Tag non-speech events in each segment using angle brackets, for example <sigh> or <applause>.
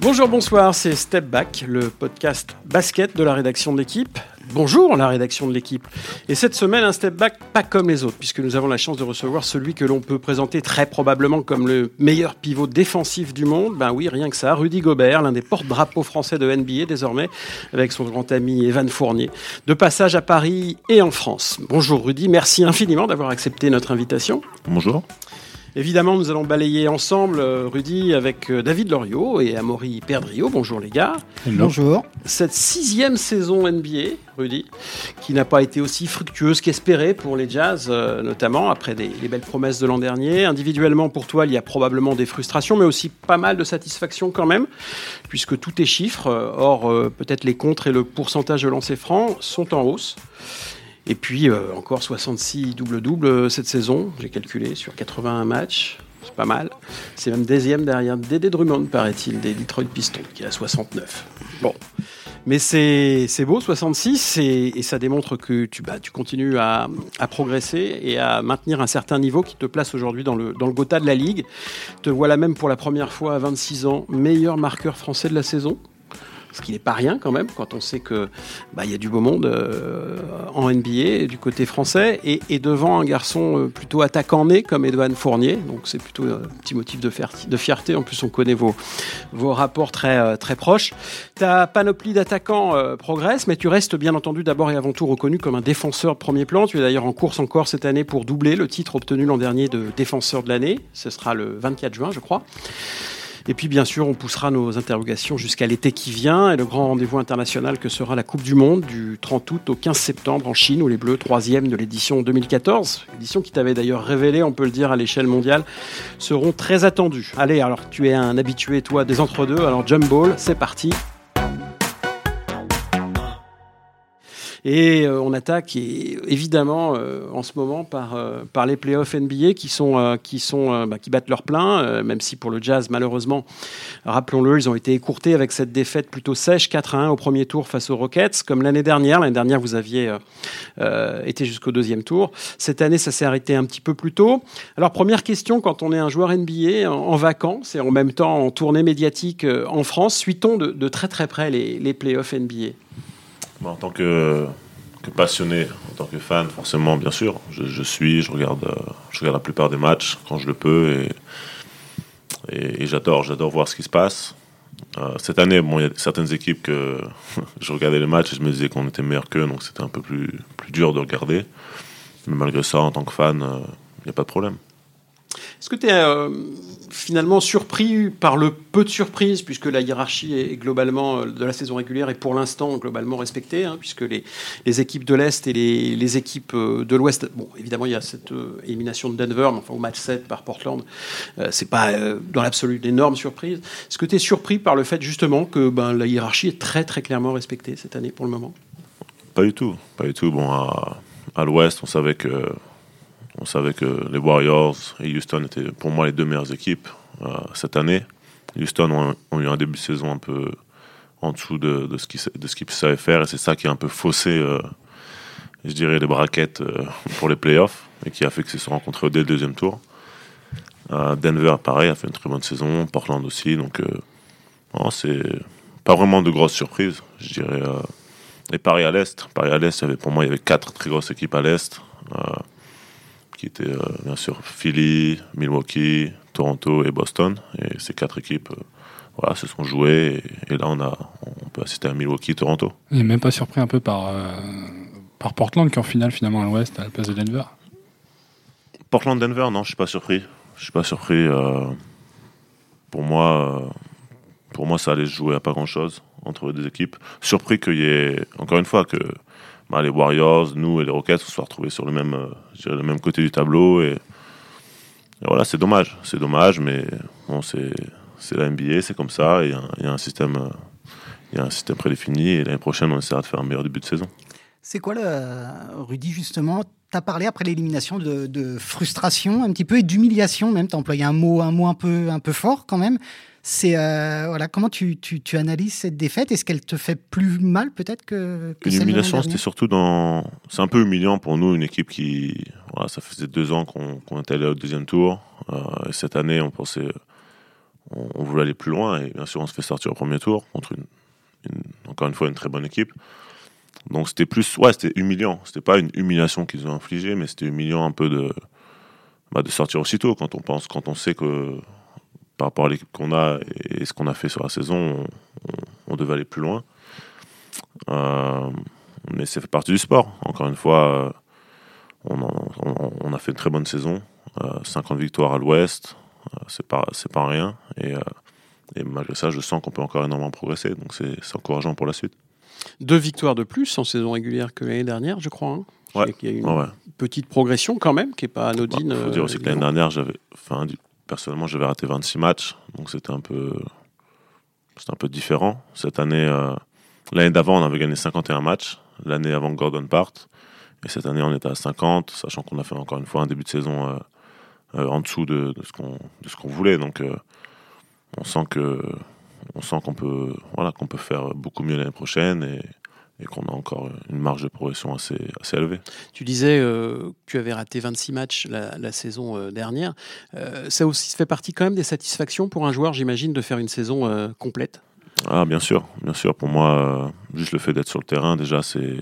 Bonjour, bonsoir, c'est Step Back, le podcast basket de la rédaction de l'équipe. Bonjour la rédaction de l'équipe. Et cette semaine, un Step Back pas comme les autres, puisque nous avons la chance de recevoir celui que l'on peut présenter très probablement comme le meilleur pivot défensif du monde. Ben oui, rien que ça, Rudy Gobert, l'un des porte-drapeaux français de NBA désormais, avec son grand ami Evan Fournier. De passage à Paris et en France. Bonjour Rudy, merci infiniment d'avoir accepté notre invitation. Bonjour. Évidemment, nous allons balayer ensemble, euh, Rudy, avec euh, David Loriot et Amaury Perdrio. Bonjour les gars. Bonjour. Cette sixième saison NBA, Rudy, qui n'a pas été aussi fructueuse qu'espérée pour les Jazz, euh, notamment après des, les belles promesses de l'an dernier. Individuellement, pour toi, il y a probablement des frustrations, mais aussi pas mal de satisfaction quand même, puisque tous tes chiffres, or peut-être les contres et le pourcentage de lancers francs, sont en hausse. Et puis euh, encore 66 double-double euh, cette saison, j'ai calculé, sur 81 matchs. C'est pas mal. C'est même deuxième derrière Dédé Drummond, paraît-il, des Detroit Pistons, qui a 69. Bon. Mais c'est beau, 66, et, ça démontre que tu, bah, tu continues à, à, progresser et à maintenir un certain niveau qui te place aujourd'hui dans le, dans le Gotha de la Ligue. Te voilà même pour la première fois à 26 ans meilleur marqueur français de la saison ce qui n'est pas rien quand même quand on sait que bah, y a du beau monde euh, en NBA du côté français et, devant un garçon euh, plutôt attaquant né comme Edouard Fournier. Donc c'est plutôt un petit motif de, fierté. En plus on connaît vos, vos rapports très, euh, très proches. Ta panoplie d'attaquants progresse mais tu restes bien entendu d'abord et avant tout reconnu comme un défenseur de premier plan. Tu es d'ailleurs en course encore cette année pour doubler le titre obtenu l'an dernier de défenseur de l'année. Ce sera le 24 juin je crois et puis, bien sûr, on poussera nos interrogations jusqu'à l'été qui vient et le grand rendez-vous international que sera la Coupe du Monde du 30 août au 15 septembre en Chine, où les Bleus, troisième de l'édition 2014, édition qui t'avait d'ailleurs révélé, on peut le dire, à l'échelle mondiale, seront très attendus. Allez, alors tu es un habitué, toi, des entre-deux, alors jump ball, c'est parti, Et euh, on attaque et, évidemment euh, en ce moment par, euh, par les playoffs NBA qui, sont, qui, sont, bah, qui battent leur plein, même si pour le Jazz, malheureusement, rappelons-le, ils ont été écourtés avec cette défaite plutôt sèche 4-1 au premier tour face aux Rockets, comme l'année dernière. L'année dernière, vous aviez été jusqu'au deuxième tour. Cette année, ça s'est arrêté un petit peu plus tôt. Alors, première question, quand on est un joueur NBA en, en vacances et en même temps en tournée médiatique en France, suit-on de, de, très très près les, les playoffs NBA en tant que, passionné, en tant que fan, forcément, bien sûr, je, suis, je regarde, je regarde la plupart des matchs quand je le peux et, j'adore, j'adore voir ce qui se passe. Euh, cette année, bon, il y a certaines équipes que <laughs> je regardais les matchs et je me disais qu'on était meilleur qu'eux, donc c'était un peu plus, plus dur de regarder. Mais malgré ça, en tant que fan, il euh, n'y a pas de problème. Est-ce que tu es euh, finalement surpris par le peu de surprises, puisque la hiérarchie est globalement euh, de la saison régulière est pour l'instant globalement respectée, hein, puisque les, les, équipes de l'Est et les, les équipes euh, de l'Ouest, bon, évidemment, il y a cette euh, élimination de Denver, mais enfin, au match 7 par Portland, euh, c'est pas dans l'absolu une énorme surprise. Est-ce que tu es surpris par le fait justement que ben, la hiérarchie est très très clairement respectée cette année pour le moment Pas du tout, pas du tout. Bon, à l'Ouest, on savait que on savait que les Warriors et Houston étaient pour moi les deux meilleures équipes euh, cette année. Houston ont, eu un début de saison un peu en dessous de, de ce qu'ils qu savaient faire et c'est ça qui a un peu faussé, euh, je dirais, les braquettes euh, pour les playoffs et qui a fait qu'ils se sont rencontrés dès le deuxième tour. Denver, pareil, a fait une très bonne saison. Portland aussi. Donc, c'est pas vraiment de grosses surprises, je dirais. et Paris à l'Est. Paris à l'Est, pour moi, il y avait quatre très grosses équipes à l'Est qui étaient euh, bien sûr Philly, Milwaukee, Toronto et Boston. Et ces quatre équipes euh, voilà, se sont jouées. Et, et, là, on, a, on peut assister à Milwaukee, Toronto. Et même pas surpris un peu par, euh, par Portland, qui en finale, finalement, à l'ouest, à la place de Denver Portland-Denver, non, je suis pas surpris. Je suis pas surpris. Pour moi, pour moi, ça allait se jouer à pas grand-chose entre les deux équipes. Surpris qu'il y ait, encore une fois, que bah, les Warriors, nous et les Rockets, on se soit retrouvés sur le même, le même côté du tableau. Et, voilà, c'est dommage. C'est dommage, mais bon, c'est la NBA, c'est comme ça. Il y, a un système, il y a un système prédéfini. Et l'année prochaine, on essaiera de faire un meilleur début de saison. C'est quoi, le, Rudy, justement Tu as parlé après l'élimination de, de, frustration un petit peu et d'humiliation même. Tu as employé un mot, un mot un, peu, un peu fort quand même. C'est euh, voilà, comment tu, tu, tu, analyses cette défaite? Est-ce qu'elle te fait plus mal peut-être que, que Une humiliation, c'était surtout dans. C'est un peu humiliant pour nous, une équipe qui. Voilà, ça faisait deux ans qu'on qu était allé au deuxième tour. Euh, et cette année, on pensait, on, voulait aller plus loin et bien sûr on se fait sortir au premier tour contre une, encore une fois une très bonne équipe. Donc c'était plus, ouais, c'était humiliant. C'était pas une humiliation qu'ils ont infligée, mais c'était humiliant un peu de, bah, de sortir aussitôt quand on pense, quand on sait que par rapport à l'équipe qu'on a et ce qu'on a fait sur la saison, on, devait aller plus loin. Euh, mais c'est fait partie du sport. Encore une fois, on, a fait une très bonne saison. 50 euh, victoires à l'ouest, euh, c'est pas, pas rien. Et, et, malgré ça, je sens qu'on peut encore énormément progresser. Donc c'est, encourageant pour la suite. Deux victoires de plus en saison régulière que l'année dernière, je crois. Hein. Il y a une petite progression quand même, qui n'est pas anodine. Il bah, faut dire aussi que l'année dernière, j'avais, enfin, personnellement, j'avais raté 26 matchs, donc c'était un peu, un peu différent. Cette année, euh, l'année d'avant, on avait gagné 51 matchs. L'année avant Gordon parte, et cette année, on était à 50, sachant qu'on a fait encore une fois un début de saison euh, euh, en dessous de, ce qu'on, de ce qu'on voulait. Donc, on sent que, on sent qu'on peut, voilà, qu'on peut faire beaucoup mieux l'année prochaine et qu'on a encore une marge de progression assez, assez élevée. Tu disais euh, que tu avais raté 26 matchs la, saison euh, dernière. Euh, ça aussi fait partie quand même des satisfactions pour un joueur, j'imagine, de faire une saison complète? Ah, bien sûr, bien sûr. Pour moi, juste le fait d'être sur le terrain, déjà, c'est,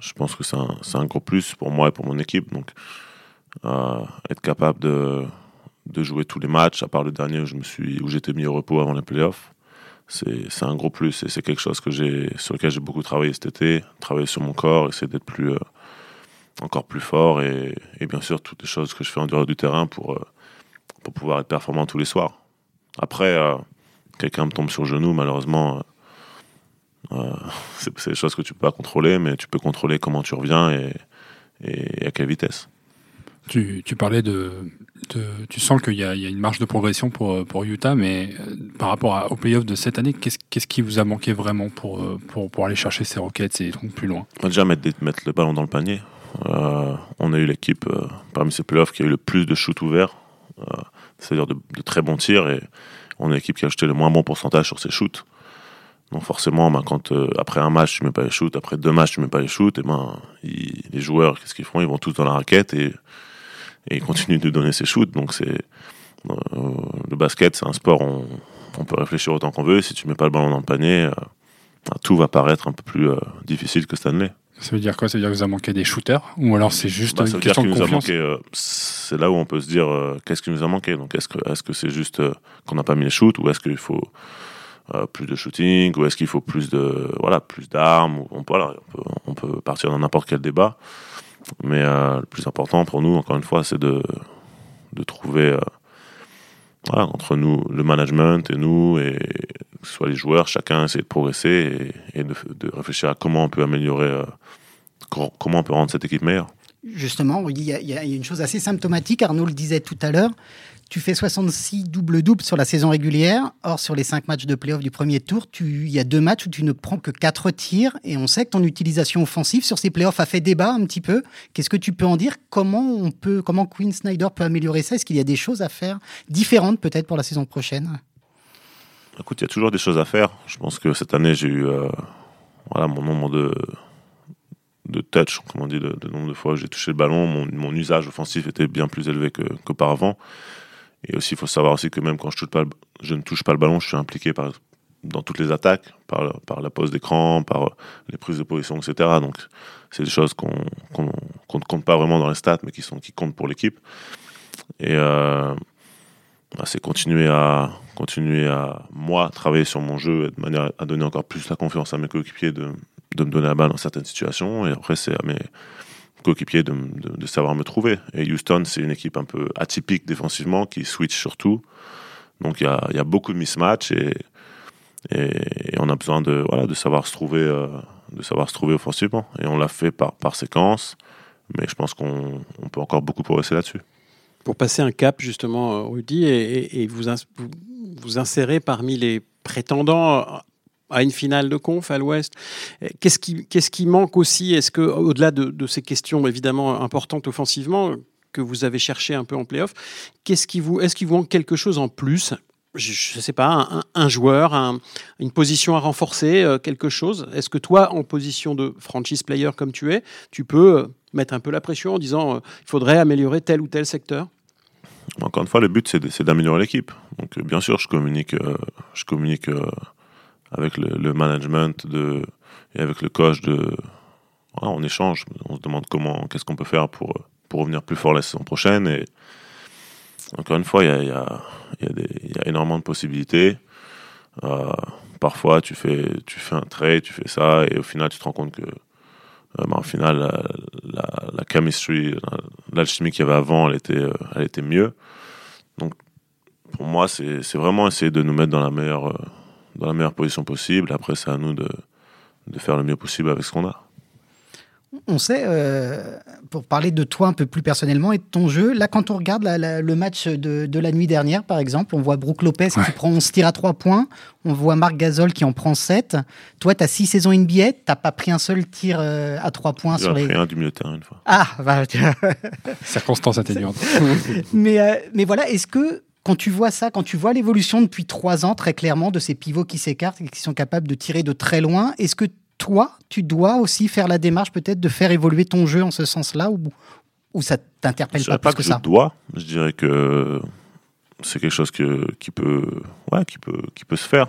je pense que c'est un, un, gros plus pour moi et pour mon équipe. Donc, être capable de, de jouer tous les matchs, à part le dernier où, je me suis, où j'étais mis au repos avant les playoffs c'est un gros plus et c'est quelque chose que sur lequel j'ai beaucoup travaillé cet été, travailler sur mon corps, essayer d'être plus euh, encore plus fort et, bien sûr toutes les choses que je fais en dehors du terrain pour euh, pour pouvoir être performant tous les soirs. Après, euh, quelqu'un me tombe sur le genou, malheureusement, <laughs> c'est des choses que tu peux pas contrôler, mais tu peux contrôler comment tu reviens et, et à quelle vitesse. Tu, parlais de, tu sens qu'il y, a une marge de progression pour, Utah, mais euh, par rapport au playoff de cette année, qu'est-ce qui vous a manqué vraiment pour, euh, pour, aller chercher ces roquettes et plus loin? Déjà mettre, le ballon dans le panier. Euh, on a eu l'équipe parmi ces playoffs qui a eu le plus de shoots ouverts, c'est-à-dire de, très bons tirs, et on est l'équipe qui a acheté le moins bon pourcentage sur ses shoots. Donc forcément, ben, quand après un match tu mets pas les shoots, après deux matchs tu mets pas les shoots, et ben les joueurs qu'est-ce qu'ils font? Ils vont tous dans la raquette et et il continue de donner ses shoots. Donc c'est euh, le basket, c'est un sport, on, on, peut réfléchir autant qu'on veut. Si tu mets pas le ballon dans le panier, euh, tout va paraître un peu plus euh, difficile que Stanley. Ça veut dire quoi? Ça veut dire que vous avez manqué des shooters? Ou alors c'est juste bah, une question de confiance? C'est là où on peut se dire qu'est-ce qui nous a manqué? Donc est-ce que est-ce que c'est juste qu'on n'a pas mis les shoots? Ou est-ce qu'il faut plus de shooting? Ou est-ce qu'il faut plus de voilà plus d'armes? On, voilà, on, peut, on peut partir dans n'importe quel débat. Mais euh, le plus important pour nous, encore une fois, c'est de, de trouver euh, entre nous, le management et nous, et que ce soit les joueurs, chacun essaie de progresser et, de, réfléchir à comment on peut améliorer, euh, comment on peut rendre cette équipe meilleure. Justement, il y a une chose assez symptomatique, Arnaud le disait tout à l'heure, tu fais 66 double-double sur la saison régulière. Or, sur les 5 matchs de playoff du premier tour, il y a deux matchs où tu ne prends que 4 tirs. Et on sait que ton utilisation offensive sur ces playoffs a fait débat un petit peu. Qu'est-ce que tu peux en dire? Comment on peut, comment Quinn Snyder peut améliorer ça? Est-ce qu'il y a des choses à faire différentes peut-être pour la saison prochaine? Écoute, il y a toujours des choses à faire. Je pense que cette année, j'ai eu euh, mon nombre de, de touch, comment on dit, de, nombre de fois où j'ai touché le ballon. Mon, usage offensif était bien plus élevé qu'auparavant. Et aussi, il faut savoir aussi que même quand je, ne touche pas le ballon, je suis impliqué dans toutes les attaques, par, par la pose d'écran, par les prises de position, etc. Donc, c'est des choses qu'on ne compte pas vraiment dans les stats, mais qui, sont, qui comptent pour l'équipe. Et euh, bah, c'est continuer à, continuer à, moi, travailler sur mon jeu de manière à donner encore plus la confiance à mes coéquipiers de, de me donner la balle dans certaines situations. Et après, c'est à mes coéquipiers de, de, savoir me trouver. Et Houston, c'est une équipe un peu atypique défensivement qui switch sur tout. Donc il y a, y a, beaucoup de mismatch et, on a besoin de, voilà, de savoir se trouver, euh, de savoir se trouver offensivement. Et on l'a fait par, par séquence, mais je pense qu'on on peut encore beaucoup progresser là-dessus. Pour passer un cap, justement, Rudy, et, et vous, vous, vous insérer parmi les prétendants à une finale de conf à l'Ouest. Qu'est-ce qui, qu'est-ce qui manque aussi? Est-ce que, au-delà de, ces questions évidemment importantes offensivement que vous avez cherché un peu en playoff, qu'est-ce qui vous, est-ce qu'il vous manque quelque chose en plus? Je ne sais pas, un, joueur, une position à renforcer, euh, quelque chose? Est-ce que toi, en position de franchise player comme tu es, tu peux euh, mettre un peu la pression en disant euh, il faudrait améliorer tel ou tel secteur? Encore une fois, le but, c'est d'améliorer l'équipe. Donc, bien sûr, je communique, je communique avec le, management de, et avec le coach. De, on échange, on se demande comment, qu'est-ce qu'on peut faire pour, pour revenir plus fort la saison prochaine. Et encore une fois, il y a, y, y, a, énormément de possibilités. parfois, tu fais, tu fais un trade, tu fais ça, et au final, tu te rends compte que euh, mais au final, la, la, chemistry, l'alchimie qu'il y avait avant, elle était, euh, elle était mieux. Donc, pour moi, c'est vraiment essayer de nous mettre dans la meilleure, euh, dans la meilleure position possible. Après, c'est à nous de, de faire le mieux possible avec ce qu'on a on sait, euh, pour parler de toi un peu plus personnellement et de ton jeu, là, quand on regarde le match de, la nuit dernière, par exemple, on voit Brooke Lopez qui prend 11 tirs à 3 points, on voit Marc Gasol qui en prend 7. Toi, tu as 6 saisons NBA, tu pas pris un seul tir euh, à 3 points sur les. pris un du milieu de terrain une fois. Ah, bah, Circonstance atténuante. <laughs> mais, euh, mais voilà, est-ce que quand tu vois ça, quand tu vois l'évolution depuis 3 ans, très clairement, de ces pivots qui s'écartent et qui sont capables de tirer de très loin, est-ce que toi, tu dois aussi faire la démarche peut-être de faire évoluer ton jeu en ce sens-là ou, ou ça t'interpelle pas, plus que, ça Je dois, je dirais que c'est quelque chose que, qui, peut, ouais, qui, peut, qui peut se faire.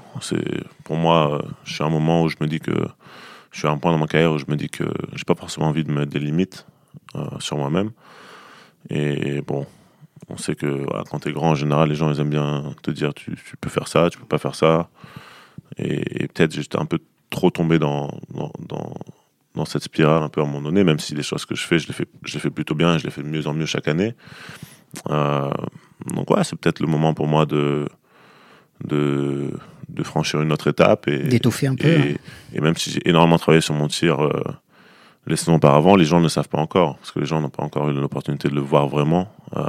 Pour moi, je suis à un moment où je me dis que je suis à un point dans ma carrière où je me dis que j'ai pas forcément envie de mettre des limites euh, sur moi-même. Et bon, on sait que quand tu es grand, en général, les gens ils aiment bien te dire tu, tu peux faire ça, tu peux pas faire ça. Et, et peut-être j'étais un peu trop tomber dans, dans, dans, cette spirale un peu à un moment donné, même si les choses que je fais, je les fais, je les fais plutôt bien, je les fais de mieux en mieux chaque année. Euh, donc ouais, c'est peut-être le moment pour moi de, de, de franchir une autre étape. et D'étoffer un peu. Et, hein. même si j'ai énormément travaillé sur mon tir euh, les saisons auparavant, les gens ne le savent pas encore, parce que les gens n'ont pas encore eu l'opportunité de le voir vraiment euh,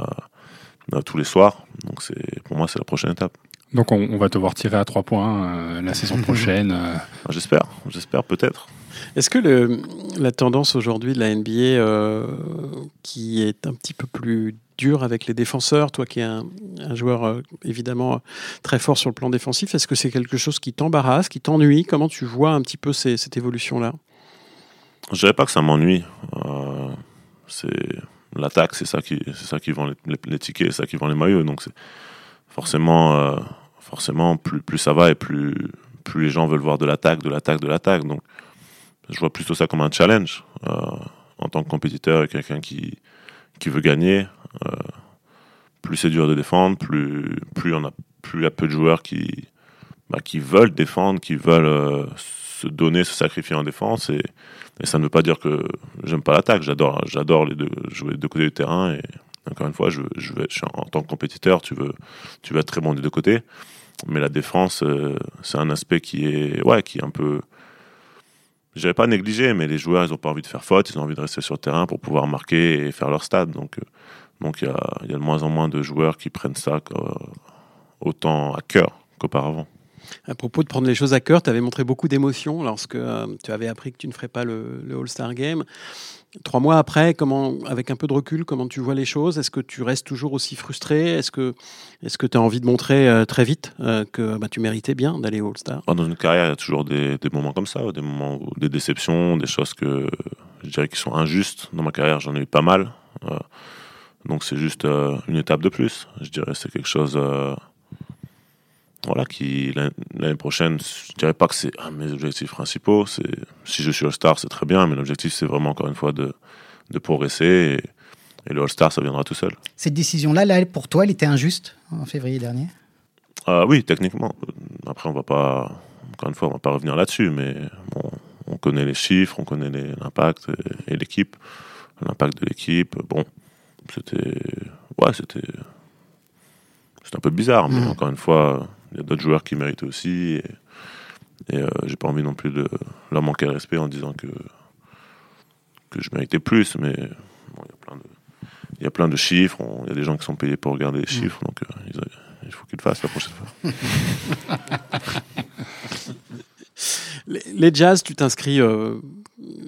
tous les soirs. Donc c'est pour moi, c'est la prochaine étape. Donc on, va te voir tirer à trois points euh, la <laughs> saison prochaine. Euh. J'espère, j'espère peut-être. Est-ce que le, la tendance aujourd'hui de la NBA, euh, qui est un petit peu plus dure avec les défenseurs, toi qui es un, joueur évidemment très fort sur le plan défensif, est-ce que c'est quelque chose qui t'embarrasse, qui t'ennuie? Comment tu vois un petit peu cette évolution-là? Je dirais pas que ça m'ennuie. c'est l'attaque, c'est ça qui, c'est ça qui vend les, tickets, c'est ça qui vend les maillots. Donc forcément forcément, plus, plus ça va et plus, plus les gens veulent voir de l'attaque, de l'attaque, de l'attaque. Donc, je vois plutôt ça comme un challenge. Euh, en tant que compétiteur et quelqu'un qui, qui veut gagner, euh, plus c'est dur de défendre, plus, plus, on a, plus il y a peu de joueurs qui, bah, qui veulent défendre, qui veulent euh, se donner, se sacrifier en défense. Et, ça ne veut pas dire que j'aime pas l'attaque. J'adore, j'adore les deux, jouer des deux côtés du terrain. Et encore une fois, en tant que compétiteur, tu veux, tu veux être très bon des deux côtés. Mais la défense, euh, c'est un aspect qui est, ouais, qui est un peu. Je pas négligé, mais les joueurs, ils n'ont pas envie de faire faute, ils ont envie de rester sur le terrain pour pouvoir marquer et faire leur stade. Donc, euh, donc il y a, y a, de moins en moins de joueurs qui prennent ça euh, autant à cœur qu'auparavant. À propos de prendre les choses à cœur, tu avais montré beaucoup d'émotions lorsque tu avais appris que tu ne ferais pas le, All-Star Game. Trois mois après, comment, avec un peu de recul, comment tu vois les choses? Est-ce que tu restes toujours aussi frustré? Est-ce que tu as envie de montrer euh, très vite euh, que bah, tu méritais bien d'aller au All-Star? Ah, Dans une carrière, il y a toujours des, moments comme ça, des moments, des déceptions, des choses que je dirais qui sont injustes. Dans ma carrière, j'en ai eu pas mal. Euh, donc c'est juste une étape de plus. Je dirais c'est quelque chose voilà, qui l'année prochaine, je dirais pas que c'est un de mes objectifs principaux. C'est si je suis All-Star, c'est très bien, mais l'objectif c'est vraiment encore une fois de, de progresser et, le All-Star, ça viendra tout seul. Cette décision-là, là, pour toi, elle était injuste en février dernier? Ah, Oui, techniquement. Après, on va pas, encore une fois, on va pas revenir là-dessus, mais bon, on connaît les chiffres, on connaît l'impact et, et l'équipe, l'impact de l'équipe. Bon, c'était, ouais, c'était, c'était un peu bizarre, mais mmh. encore une fois y a d'autres joueurs qui méritent aussi. Et, euh, j'ai pas envie non plus de leur manquer de respect en disant que, que je méritais plus. Mais il y a plein de chiffres, il y a des gens qui sont payés pour regarder les mm. chiffres, donc euh, il faut qu'ils le fassent la prochaine fois. <laughs> les, Jazz, tu t'inscris, euh,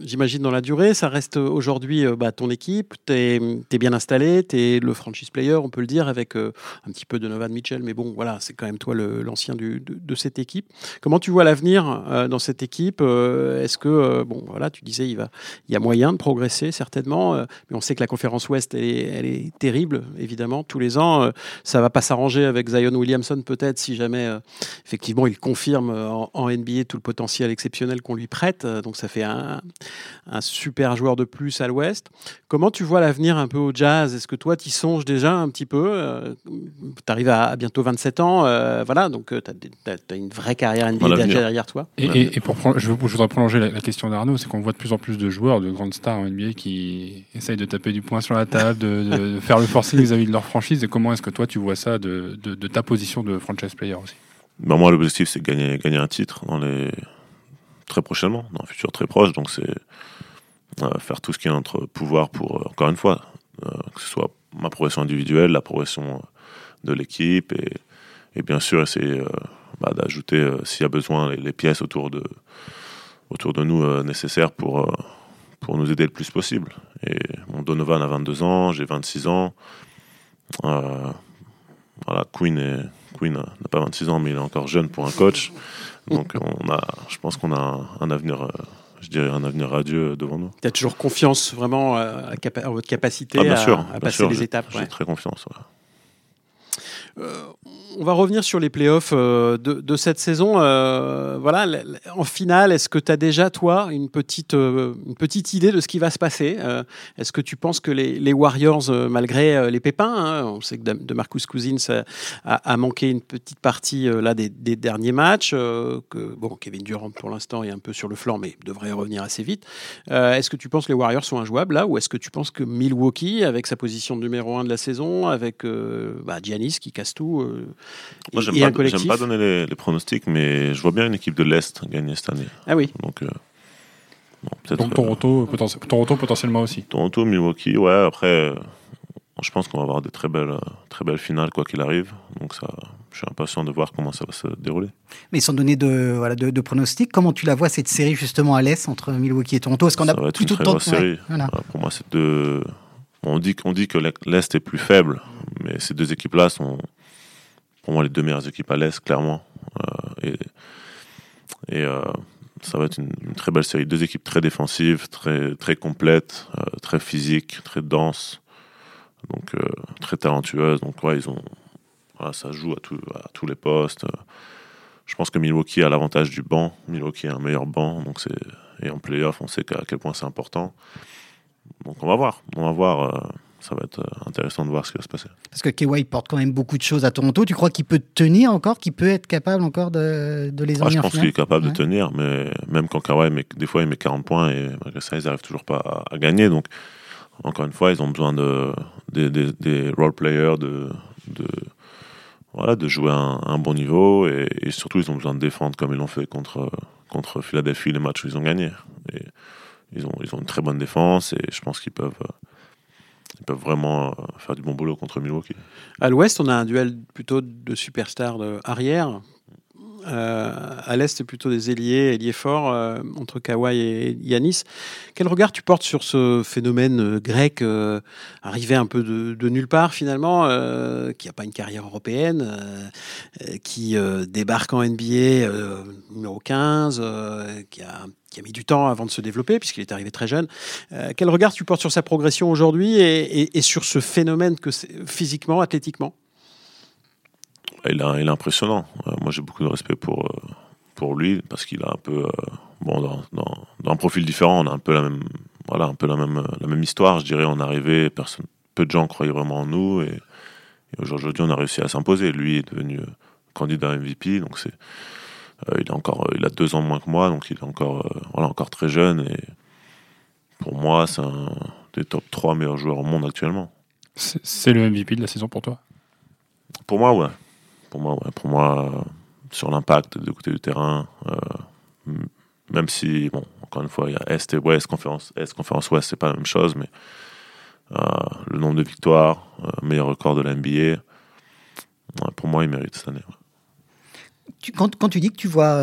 j'imagine, dans la durée. Ça reste aujourd'hui bah, ton équipe. Tu es, bien installé. Tu es le franchise player, on peut le dire, avec un petit peu de Novan Mitchell. Mais bon, voilà, c'est quand même toi l'ancien de, cette équipe. Comment tu vois l'avenir dans cette équipe Est-ce que, bon, voilà, tu disais, il, y a moyen de progresser, certainement. mais on sait que la conférence Ouest, elle est, elle est terrible, évidemment. Tous les ans, ça va pas s'arranger avec Zion Williamson, peut-être, si jamais, effectivement, il confirme en, en NBA tout le potentiel exceptionnel qu'on lui prête. Euh, donc ça fait un, super joueur de plus à l'Ouest. Comment tu vois l'avenir un peu au jazz? Est-ce que toi, tu y songes déjà un petit peu euh, Tu arrives à, bientôt 27 ans. Euh, voilà, donc tu as, une vraie carrière NBA derrière toi. Et, pour je, voudrais prolonger la, question d'Arnaud, c'est qu'on voit de plus en plus de joueurs, de grandes stars en NBA qui essayent de taper du poing sur la table, de, faire le forcing vis-à-vis de leur franchise. Et comment est-ce que toi, tu vois ça de, ta position de franchise player aussi? Ben moi, l'objectif, c'est gagner, gagner un titre dans les, très prochainement, dans un futur très proche. Donc c'est euh, faire tout ce qui est notre pouvoir pour, euh, encore une fois, euh, que ce soit ma progression individuelle, la progression de l'équipe et, et, bien sûr essayer bah, d'ajouter, s'il y a besoin, les, pièces autour de, autour de nous nécessaires pour, pour nous aider le plus possible. Et mon Donovan a 22 ans, j'ai 26 ans. voilà, Queen est Queen n'a pas 26 ans, mais il est encore jeune pour un coach. Donc <laughs> on a, je pense qu'on a un, avenir, euh, je dirais un avenir radieux devant nous. Tu as toujours confiance vraiment euh, à, votre capacité ah, à, passer les étapes. J'ai très confiance. Euh, on va revenir sur les playoffs euh, de, cette saison. Euh, voilà, en finale, est-ce que tu as déjà, toi, une petite, une petite idée de ce qui va se passer Est-ce que tu penses que les, Warriors, malgré les pépins, hein, on sait que de Marcus Cousins a, a, manqué une petite partie là, des, derniers matchs, que bon, Kevin Durant pour l'instant est un peu sur le flanc, mais devrait revenir assez vite. est-ce que tu penses que les Warriors sont injouables là, ou est-ce que tu penses que Milwaukee, avec sa position de numéro 1 de la saison, avec bah, Giannis qui casse tout, moi, j'aime pas, pas, donner les, pronostics, mais je vois bien une équipe de l'Est gagner cette année. Ah oui. Donc, euh, Donc Toronto, Toronto potentiellement aussi. Toronto, Milwaukee, ouais. Après, euh, je pense qu'on va avoir des très belles, très belles finales, quoi qu'il arrive. Donc ça, je suis impatient de voir comment ça va se dérouler. Mais sans donner de, voilà, de, pronostics, comment tu la vois cette série justement à l'Est entre Milwaukee et Toronto? Est-ce qu'on a va être une très grosse série. pour moi, c'est deux. On dit, on dit que l'Est est plus faible, mais ces deux équipes-là sont, pour moi les deux meilleures équipes à l'Est, clairement. Euh, et, euh, ça va être une, très belle série. Deux équipes très défensives, très, très complètes, euh, très physiques, très denses, donc très talentueuses. Donc ouais, ils ont, ça joue à, à tous les postes. Je pense que Milwaukee a l'avantage du banc. Milwaukee a un meilleur banc, donc c'est et en playoff, on sait à quel point c'est important. Donc on va voir, on va voir ça va être euh, intéressant de voir ce qui va se passer. Parce que Kawhi porte quand même beaucoup de choses à Toronto. Tu crois qu'il peut tenir encore, qu'il peut être capable encore de, de les emmener Je pense qu'il est capable de tenir, mais même quand Kawhi, met, des fois, il met 40 points et malgré ça, ils n'arrivent toujours pas à, gagner. Donc, encore une fois, ils ont besoin de, des, des, role players, de, de, voilà, de jouer à un, bon niveau et, surtout, ils ont besoin de défendre comme ils l'ont fait contre, contre Philadelphie, les matchs où ils ont gagné. Et ils ont, ils ont une très bonne défense et je pense qu'ils peuvent ils peuvent vraiment euh, faire du bon boulot contre Milwaukee. À l'ouest, on a un duel plutôt de superstars de arrière. Euh, à l'est, plutôt des ailiers, ailiers forts euh, entre Kawhi et Yanis. Quel regard tu portes sur ce phénomène grec arrivé un peu de, nulle part finalement, qui n'a pas une carrière européenne, qui débarque en NBA numéro 15, qui a mis du temps avant de se développer, puisqu'il est arrivé très jeune. Euh, quel regard tu portes sur sa progression aujourd'hui et, sur ce phénomène que physiquement, athlétiquement? Il, est impressionnant. Euh, moi, j'ai beaucoup de respect pour, euh, pour lui, parce qu'il a un peu. bon, dans, un profil différent, on a un peu la même, voilà, un peu la même, la même histoire, je dirais. On est arrivé, personne, peu de gens croyaient vraiment en nous, et, et aujourd'hui, on a réussi à s'imposer. Lui est devenu candidat MVP, donc c'est euh, il, a encore, il a deux ans moins que moi, donc il est encore, euh, voilà, encore très jeune. Et pour moi, c'est un des top 3 meilleurs joueurs au monde actuellement. C'est le MVP de la saison pour toi? Pour moi, ouais. Pour moi. Pour moi, sur l'impact de côté du terrain, euh, même si, bon, encore une fois, il y a Est et Ouest, conférence Est, conférence Ouest, c'est pas la même chose, mais le nombre de victoires, meilleur record de la NBA, pour moi, il mérite cette année quand, tu dis que tu vois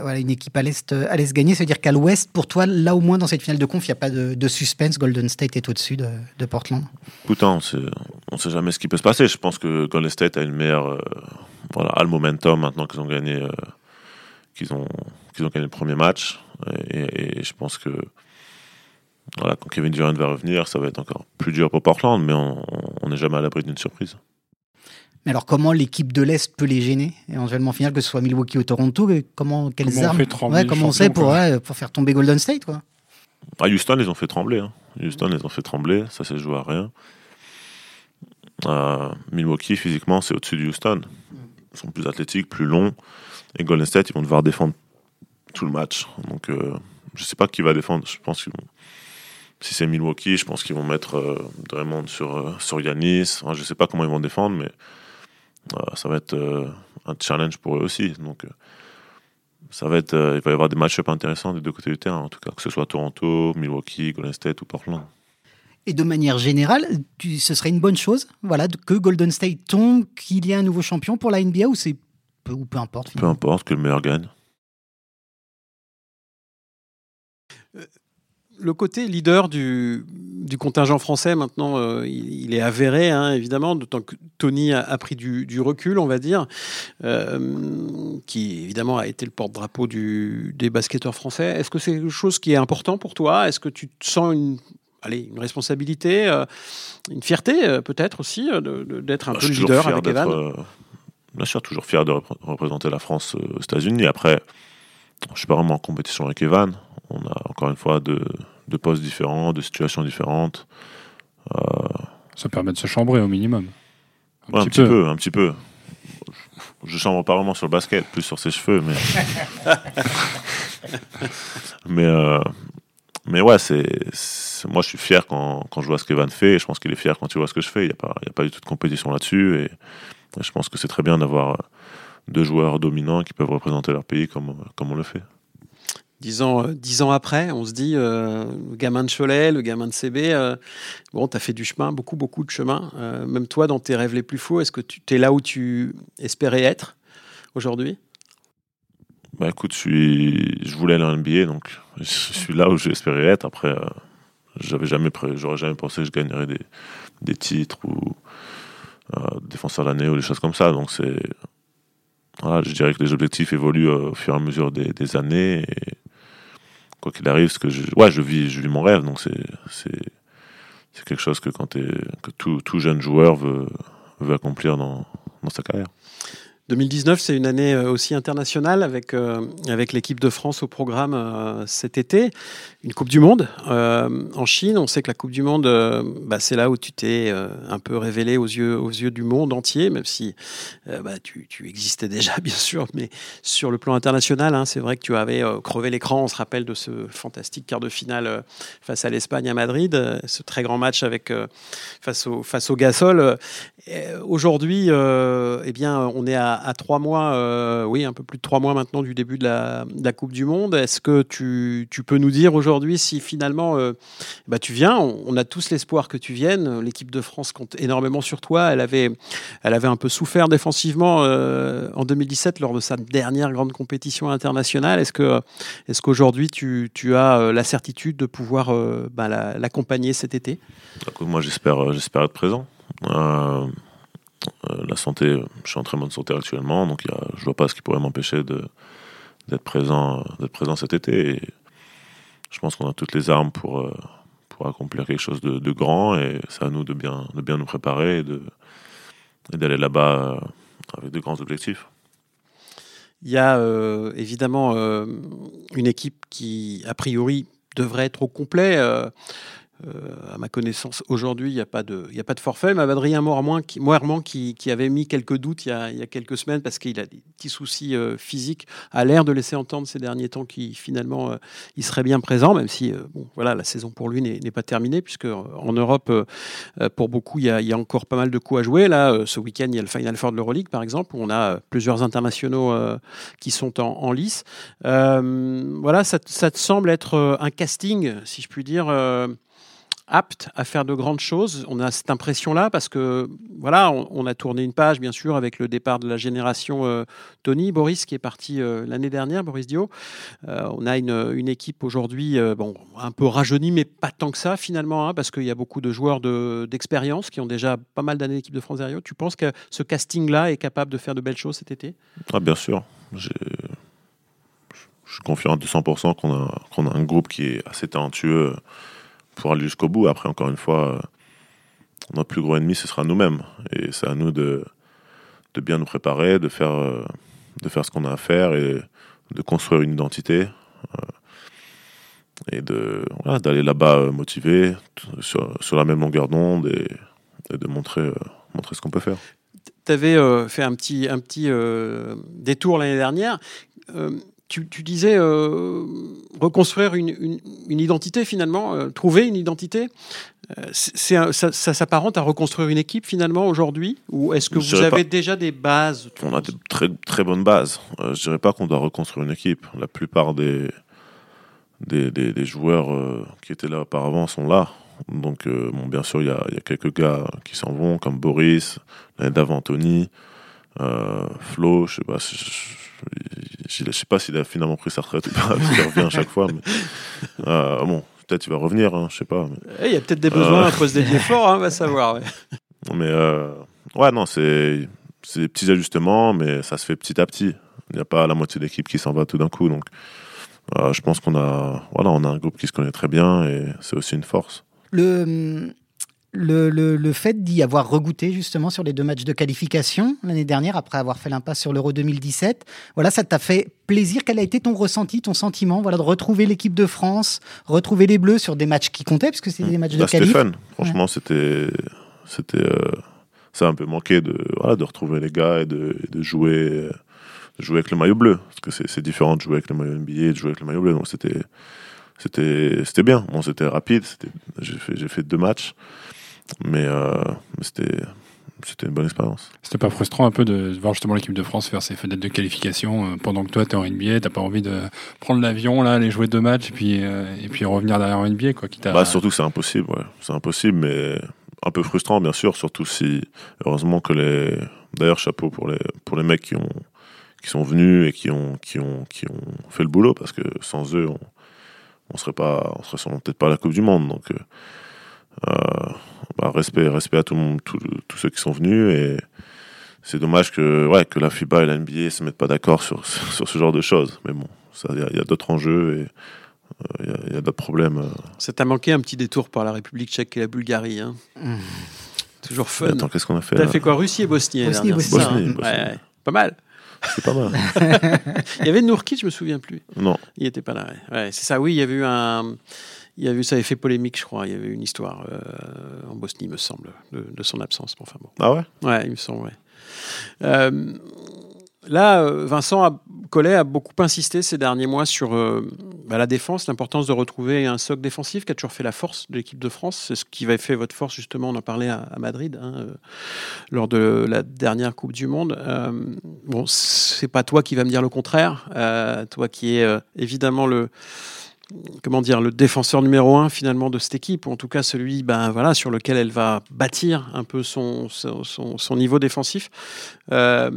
voilà, une équipe à l'Est à l'Est gagner, ça veut dire qu'à l'Ouest, pour toi, là au moins dans cette finale de conf, il n'y a pas de, suspense. Golden State est au-dessus de, de, Portland. Écoute, on ne sait jamais ce qui peut se passer. Je pense que Golden State a une meilleure, voilà, a le momentum maintenant qu'ils ont gagné, qu'ils ont, qu'ils ont gagné le premier match. Et, je pense que quand Kevin Durant va revenir, ça va être encore plus dur pour Portland, mais on n'est jamais à l'abri d'une surprise. Mais alors, comment l'équipe de l'Est peut les gêner, éventuellement final, que ce soit Milwaukee ou Toronto Comment, quelles comment armes on, fait comment on sait pour, pour faire tomber Golden State quoi. À Houston, ils ont fait trembler. Hein. Houston, ils ont fait trembler. Ça s'est joué à rien. Milwaukee, physiquement, c'est au-dessus de Houston. Ils sont plus athlétiques, plus longs. Et Golden State, ils vont devoir défendre tout le match. Donc, euh, je sais pas qui va défendre. Je pense qu'ils vont. Si c'est Milwaukee, je pense qu'ils vont mettre euh, Draymond sur, euh, sur Yanis. Je je sais pas comment ils vont défendre, mais ça va être un challenge pour eux aussi. Donc, ça va être, il va y avoir des match intéressants des deux côtés du terrain, en tout cas, que ce soit Toronto, Milwaukee, Golden State ou Portland. Et de manière générale, ce serait une bonne chose voilà, que Golden State tombe, qu'il y ait un nouveau champion pour la NBA ou, c'est peu, ou peu importe Peu importe, que le meilleur gagne. Le côté leader du, du contingent français, maintenant, euh, il, est avéré, hein, évidemment, d'autant que Tony a, pris du, recul, on va dire, euh, qui évidemment a été le porte-drapeau des basketteurs français. Est-ce que c'est quelque chose qui est important pour toi? Est-ce que tu te sens une, allez, une responsabilité, euh, une fierté peut-être aussi d'être un bah, peu le leader avec Evan? Bien sûr, toujours fier de représenter la France aux États-Unis. Après, je suis pas vraiment en compétition avec Evan. On a encore une fois deux, postes différents, deux situations différentes. Euh, Ça permet de se chambrer au minimum. Un, petit, peu. un petit peu. Je, chambre pas vraiment sur le basket, plus sur ses cheveux, mais. <laughs> mais, euh, mais ouais, c'est, moi je suis fier quand, je vois ce qu'Evan fait, et je pense qu'il est fier quand il voit ce que je fais. Il n'y a, pas, a pas du tout de compétition là-dessus, et, je pense que c'est très bien d'avoir deux joueurs dominants qui peuvent représenter leur pays comme, comme on le fait. Dix ans, euh, dix ans après, on se dit, euh, le gamin de Cholet, le gamin de CB, euh, bon, tu as fait du chemin, beaucoup, beaucoup de chemin. même toi, dans tes rêves les plus fous, est-ce que tu es là où tu espérais être aujourd'hui? Bah écoute, je, voulais aller en NBA, donc je suis là où j'espérais être. Après, j'avais jamais, j'aurais jamais pensé que je gagnerais des, des titres ou défenseur de l'année ou des choses comme ça. Donc c'est, voilà, je dirais que les objectifs évoluent au fur et à mesure des, années. Quoi qu'il arrive, ce que je, ouais, je vis, je vis mon rêve, donc c'est, c'est, c'est quelque chose que quand que tout, tout jeune joueur veut, veut accomplir dans, dans sa carrière. 2019, c'est une année euh, aussi internationale avec, euh, avec l'équipe de France au programme euh, cet été. Une Coupe du Monde en Chine. On sait que la Coupe du Monde, bah, c'est là où tu t'es un peu révélé aux yeux, aux yeux du monde entier, même si bah, tu, existais déjà, <laughs> bien sûr. Mais sur le plan international, hein, c'est vrai que tu avais crevé l'écran. On se rappelle de ce fantastique quart de finale face à l'Espagne à Madrid, ce très grand match avec, face, au, face au Gasol. Aujourd'hui, eh bien, on est à à, trois mois, euh, oui, un peu plus de trois mois maintenant du début de la, Coupe du Monde. Est-ce que tu, peux nous dire aujourd'hui si finalement euh, bah, tu viens on, a tous l'espoir que tu viennes. L'équipe de France compte énormément sur toi. Elle avait, elle avait un peu souffert défensivement euh, en 2017 lors de sa dernière grande compétition internationale. Est-ce que, est qu'aujourd'hui tu, as la certitude de pouvoir bah, l'accompagner cet été? Moi, j'espère, j'espère être présent. Euh, la santé, je suis en très bonne santé actuellement, donc y a, je vois pas ce qui pourrait m'empêcher d'être présent, présent cet été. Je pense qu'on a toutes les armes pour, euh, accomplir quelque chose de, grand, et c'est à nous de bien, de bien nous préparer et d'aller là-bas euh, avec de grands objectifs. Il y a évidemment une équipe qui, a priori, devrait être au complet. Euh, à ma connaissance, aujourd'hui, il n'y a, pas de, a pas de forfait. Mais Adrien Moirement, qui, qui, qui, avait mis quelques doutes il y a, il y a quelques semaines parce qu'il a des petits soucis euh, physiques, a l'air de laisser entendre ces derniers temps qu'il finalement euh, il serait bien présent, même si bon, voilà, la saison pour lui n'est pas terminée, puisque en Europe, pour beaucoup, il y, a, y, encore pas mal de coups à jouer. Là, ce week-end, il y a le Final Four de l'Euroleague, par exemple, où on a plusieurs internationaux qui sont en, en lice. voilà, ça, ça, te semble être un casting, si je puis dire apte à faire de grandes choses. On a cette impression-là parce que voilà, on, a tourné une page bien sûr avec le départ de la génération euh, Tony Boris qui est parti euh, l'année dernière, Boris Dio. Euh, on a une, équipe aujourd'hui bon un peu rajeunie mais pas tant que ça finalement hein, parce qu'il y a beaucoup de joueurs d'expérience qui ont déjà pas mal d'années d'équipe de France Aéro. Tu penses que ce casting-là est capable de faire de belles choses cet été? Ah, Bien sûr. Je suis confiant à 200% qu'on a, qu'on a un groupe qui est assez talentueux pour aller jusqu'au bout. Après, encore une fois, euh, notre plus gros ennemi, ce sera nous-mêmes. Et c'est à nous de, de bien nous préparer, de faire, euh, de faire ce qu'on a à faire et de construire une identité. Euh, et de d'aller là-bas motivé, sur, la même longueur d'onde et, de montrer, montrer ce qu'on peut faire. Tu avais fait un petit, un petit détour l'année dernière tu, disais euh, reconstruire une, identité finalement, euh, trouver une identité. Euh, c'est ça, s'apparente à reconstruire une équipe finalement aujourd'hui? Ou est-ce que vous avez déjà des bases On a de très, très bonnes bases. je dirais pas qu'on doit reconstruire une équipe. La plupart des, des, joueurs qui étaient là auparavant sont là. Donc, bon, bien sûr, il y a, quelques gars qui s'en vont, comme Boris, l'année d'avant Anthony, Flo, je sais pas, je ne sais pas s'il a finalement pris sa retraite ou pas, il revient à chaque fois. Mais, euh, bon, peut-être il va revenir, hein, je sais pas. Eh, il y a peut-être des besoins à poste des efforts, hein, va savoir. Mais euh, ouais, non, c'est des petits ajustements, mais ça se fait petit à petit. Il n'y a pas la moitié d'équipe qui s'en va tout d'un coup. Donc, euh, je pense qu'on a, voilà, on a un groupe qui se connaît très bien et c'est aussi une force. Le, le, le, fait d'y avoir regoûté justement sur les deux matchs de qualification l'année dernière, après avoir fait l'impasse sur l'Euro 2017, voilà, ça t'a fait plaisir. Quel a été ton ressenti, ton sentiment, voilà, de retrouver l'équipe de France, retrouver les Bleus sur des matchs qui comptaient, puisque c'était des matchs de bah, qualif? Stéphane, franchement, c'était, c'était, euh, ça a un peu manqué de, voilà, de retrouver les gars et de, de jouer, jouer avec le maillot bleu, parce que c'est différent de jouer avec le maillot NBA et de jouer avec le maillot bleu, donc c'était, c'était, c'était bien. Bon, c'était rapide. J'ai fait, j'ai fait deux matchs. Euh, mais, c'était c'était une bonne expérience. C'était pas frustrant un peu de voir justement l'équipe de France faire ses fenêtres de qualification euh, pendant que toi tu es en NBA, t'as pas envie de prendre l'avion là, aller jouer deux matchs et puis euh, et puis revenir derrière en NBA quoi. Bah surtout c'est impossible, ouais. c'est impossible, mais un peu frustrant bien sûr, surtout si heureusement que les d'ailleurs chapeau pour les pour les mecs qui ont qui sont venus et qui ont qui ont qui ont fait le boulot parce que sans eux on, on serait pas on serait peut-être pas à la Coupe du Monde donc euh, bah, respect, respect à tout tous ceux qui sont venus et c'est dommage que, ouais, que la FIBA et la NBA se mettent pas d'accord sur, <laughs> sur, ce genre de choses. Mais bon, il y a, d'autres enjeux et euh, il y a, d'autres problèmes. Euh. Ça t'a manqué un petit détour par la République tchèque et la Bulgarie. Hein? Mmh. Toujours fun. attends, qu'est-ce qu'on a fait T'as fait quoi? Russie et Bosnie Bosnie, Bosnie, Pas mal. C'est pas mal. <laughs> il y avait Nourkic, je me souviens plus. Non. Il était pas là. Ouais, c'est ça, oui, il y avait eu un. Il y a eu, ça avait fait polémique, je crois. Il y avait une histoire euh, en Bosnie, me semble, de, son absence. Enfin, bon. Ah ouais? Ouais, il me semble, ouais. Euh, là, euh, Vincent Collet a beaucoup insisté ces derniers mois sur bah, la défense, l'importance de retrouver un socle défensif qui a toujours fait la force de l'équipe de France. C'est ce qui va fait votre force, justement. On en parlait à, Madrid hein, lors de la dernière Coupe du Monde. bon, c'est pas toi qui va me dire le contraire. toi qui es évidemment le comment dire, le défenseur numéro un finalement de cette équipe, ou en tout cas celui ben, voilà, sur lequel elle va bâtir un peu son, son, niveau défensif. Euh,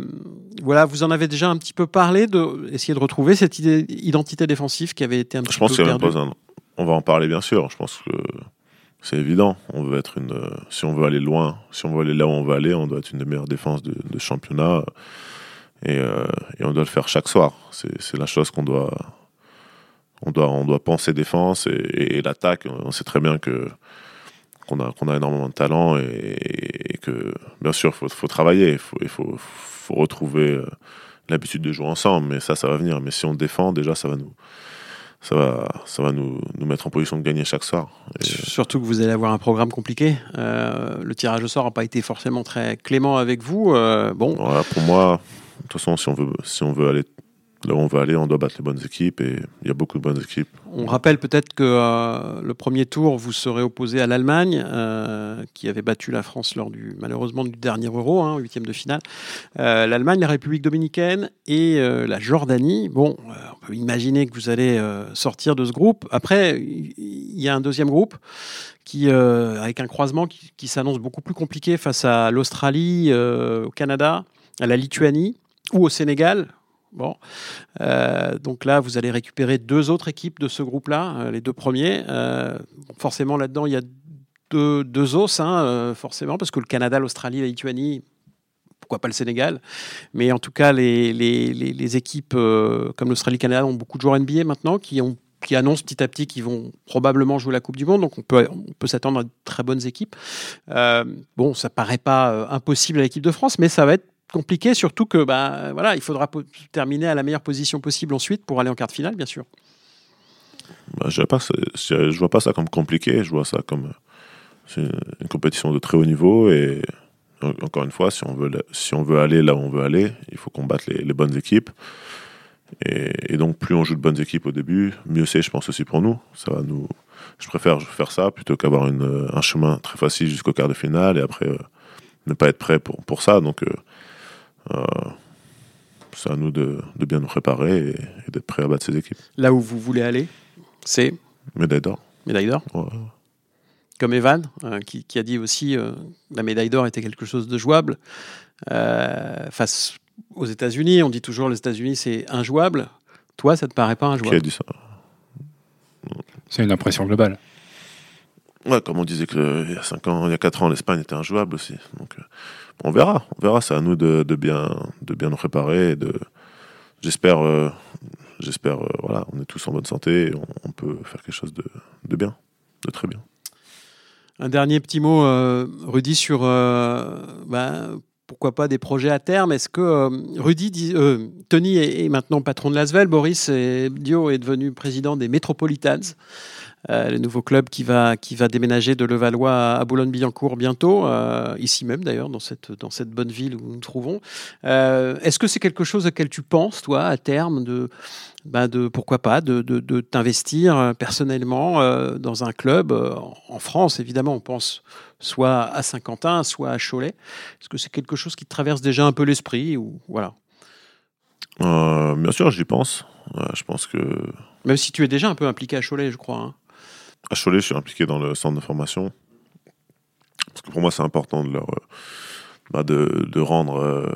voilà, vous en avez déjà un petit peu parlé, de essayer de retrouver cette identité défensive qui avait été un petit je pense peu perdue. On va en parler bien sûr, je pense que c'est évident. On veut être une, si on veut aller loin, si on veut aller là où on veut aller, on doit être une des meilleures défenses de, championnat. Et, euh, et, on doit le faire chaque soir. C'est la chose qu'on doit, on doit, on doit penser défense et, l'attaque. On sait très bien que qu'on a, qu'on a énormément de talent et, que, bien sûr, il faut, travailler, il faut, il faut, faut retrouver euh, l'habitude de jouer ensemble, mais ça, ça va venir. Mais si on défend, déjà, ça va nous, ça va, ça va nous, nous mettre en position de gagner chaque soir. Surtout que vous allez avoir un programme compliqué. Euh, le tirage au sort n'a pas été forcément très clément avec vous. Euh, bon. pour moi, de toute façon, si on veut, si on veut aller là on va aller, on doit battre les bonnes équipes et il y a beaucoup de bonnes équipes. On rappelle peut-être que euh, le premier tour, vous serez opposé à l'Allemagne, euh, qui avait battu la France lors du malheureusement du dernier Euro, hein, huitième de finale. Euh, L'Allemagne, la République dominicaine et la Jordanie. Bon, on peut imaginer que vous allez sortir de ce groupe. Après, il y a un deuxième groupe qui, avec un croisement qui, s'annonce beaucoup plus compliqué face à l'Australie, au Canada, à la Lituanie ou au Sénégal. Bon, Euh, donc là, vous allez récupérer deux autres équipes de ce groupe-là, euh, les deux premiers. Euh, forcément, là-dedans, il y a deux, os, hein, forcément, parce que le Canada, l'Australie, la Lituanie, pourquoi pas le Sénégal. Mais en tout cas, les, équipes comme l'Australie, le Canada ont beaucoup de joueurs NBA maintenant qui annoncent petit à petit qu'ils vont probablement jouer la Coupe du Monde, donc on peut, s'attendre à de très bonnes équipes. Bon, ça paraît pas impossible à l'équipe de France, mais ça va être compliqué, surtout que bah, voilà, il faudra terminer à la meilleure position possible ensuite pour aller en quart de finale, bien sûr. Bah, je, je vois pas ça comme compliqué, je vois ça comme une, une compétition de très haut niveau et en- encore une fois, si on veut, si on veut aller là où on veut aller, il faut combattre les, les bonnes équipes. Et, donc, plus on joue de bonnes équipes au début, mieux c'est, je pense aussi pour nous. Ça nous. Je préfère faire ça plutôt qu'avoir un chemin très facile jusqu'au quart de finale et après euh, ne pas être prêt pour, pour ça. Donc, euh, c'est à nous de, de bien nous préparer et, et d'être prêts à battre ces équipes. Là où vous voulez aller, c'est Médaille d'or. médaille d'or, Ouais. comme Evan, euh, qui, qui a dit aussi euh, la médaille d'or était quelque chose de jouable. Euh, face aux États-Unis, on dit toujours les États-Unis c'est injouable. Toi, ça te paraît pas Qui a injouable dit ça? C'est une impression globale. Ouais, comme on disait qu'il y a 5 ans, il y a 4 ans, l'Espagne était injouable aussi. Donc, euh, on verra, on verra. C'est à nous de, bien, nous préparer. j'espère, euh, j'espère, euh, voilà, on est tous en bonne santé et on, peut faire quelque chose de, bien, de très bien. Un dernier petit mot, euh, Rudy, sur bah, pourquoi pas des projets à terme? Est-ce que Rudy, Tony est, maintenant patron de l'Asvel, Boris Dio est devenu président des Metropolitans, euh, le nouveau club qui va, qui va déménager de Levallois à, Boulogne-Billancourt bientôt, euh, ici même d'ailleurs, dans cette, dans cette bonne ville où nous nous trouvons. Euh, Est-ce que c'est quelque chose auquel tu penses, toi, à terme, de, bah de pourquoi pas, de, de, de t'investir personnellement dans un club en- France, évidemment, on pense soit à Saint-Quentin, soit à Cholet. Est-ce que c'est quelque chose qui te traverse déjà un peu l'esprit ou voilà bien sûr, j'y pense. Je pense que Même si tu es déjà un peu impliqué à Cholet, je crois. hein. À Cholet, je suis impliqué dans le centre de formation. Parce que pour moi, c'est important de leur, euh, bah, de, de rendre euh,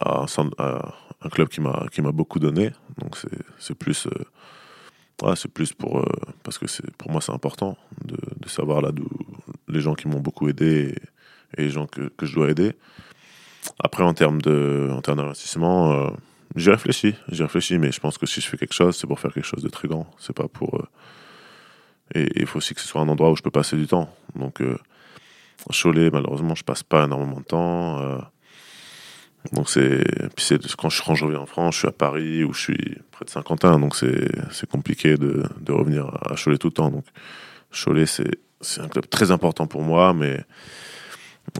à, un, club qui m'a beaucoup donné. Donc c'est plus, euh, c'est plus pour parce que pour moi c'est important de, de savoir là d'où les gens qui m'ont beaucoup aidé et, et les gens que, que je dois aider. Après, en termes de en d'investissement, j'y réfléchis, j'y réfléchis, mais je pense que si je fais quelque chose, c'est pour faire quelque chose de très grand. C'est pas pour et il faut aussi que ce soit un endroit où je peux passer du temps. Donc, euh, Cholet, malheureusement, je passe pas énormément de temps. euh, donc, c'est. Puis, c'est quand je, quand je reviens en France, je suis à Paris ou je suis près de Saint-Quentin. Donc, c'est c'est compliqué de, de revenir à Cholet tout le temps. Donc, Cholet, c'est c'est un club très important pour moi, mais.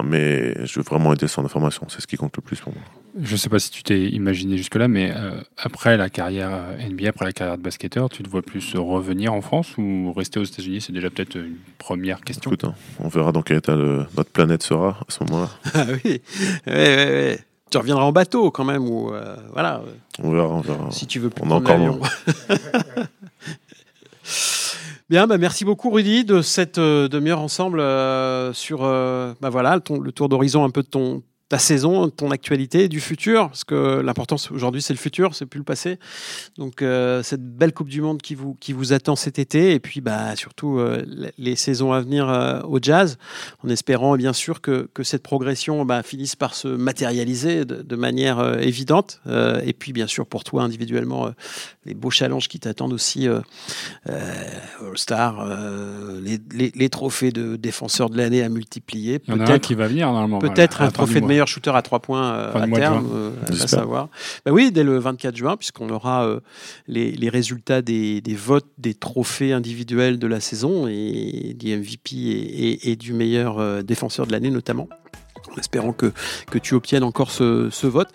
Mais je veux vraiment aider le centre de formation. C'est ce qui compte le plus pour moi. Je sais pas si tu t'es imaginé jusque-là, mais euh, après la carrière euh, NBA, après la carrière de basketteur, tu te vois plus revenir en France ou rester aux États-Unis? C'est déjà peut-être une première question. Écoute, hein, on verra dans quel état le- notre planète sera à ce moment-là. <laughs> Ah oui. Tu reviendras en bateau quand même ou euh, voilà. On verra, on verra. si tu veux On a encore l'avion. <laughs> Bien, bah merci beaucoup Rudy de cette euh, demi-heure ensemble euh, sur euh, bah voilà, le tour d'horizon un peu de ton ta saison, ton actualité, du futur, parce que l'important c'est- aujourd'hui c'est le futur, c'est plus le passé. Donc euh, cette belle Coupe du Monde qui vous qui vous attend cet été, et puis bah surtout euh, les- saisons à venir euh, au Jazz, en espérant bien sûr que, que cette progression bah, finisse par se matérialiser de, de manière évidente, et puis bien sûr pour toi individuellement les beaux challenges qui t'attendent aussi, All-Star, les, les- les trophées de défenseur de l'année à multiplier, Il y en a un qui va venir normalement. Peut-être un trophée de mois. Meilleur shooter à trois points euh, à terme, euh, à savoir. Bah oui, dès le 24 juin, puisqu'on aura euh, les, les résultats des, des votes des trophées individuels de la saison et du MVP et, et- et du meilleur euh, défenseur de l'année notamment. En espérant que, que tu obtiennes encore ce, ce vote.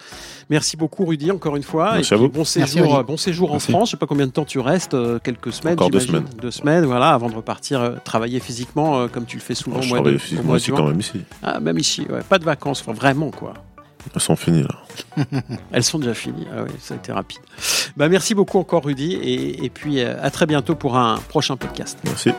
Merci beaucoup Rudy, encore une fois. Merci et à puis vous. bon séjour, bon séjour en. France. Je sais pas combien de temps tu restes, euh, quelques semaines. Encore deux semaines. Deux semaines, voilà, avant de repartir euh, travailler physiquement euh, comme tu le fais souvent je au mois travaille de, physiquement aussi quand même ici. Ah, même ici, ouais. pas de vacances, enfin, vraiment quoi. Elles sont finies là. <laughs> Elles sont déjà finies. Ah oui, ça a été rapide. Bah, merci beaucoup encore Rudy et, et puis euh, à très bientôt pour un prochain podcast. Merci.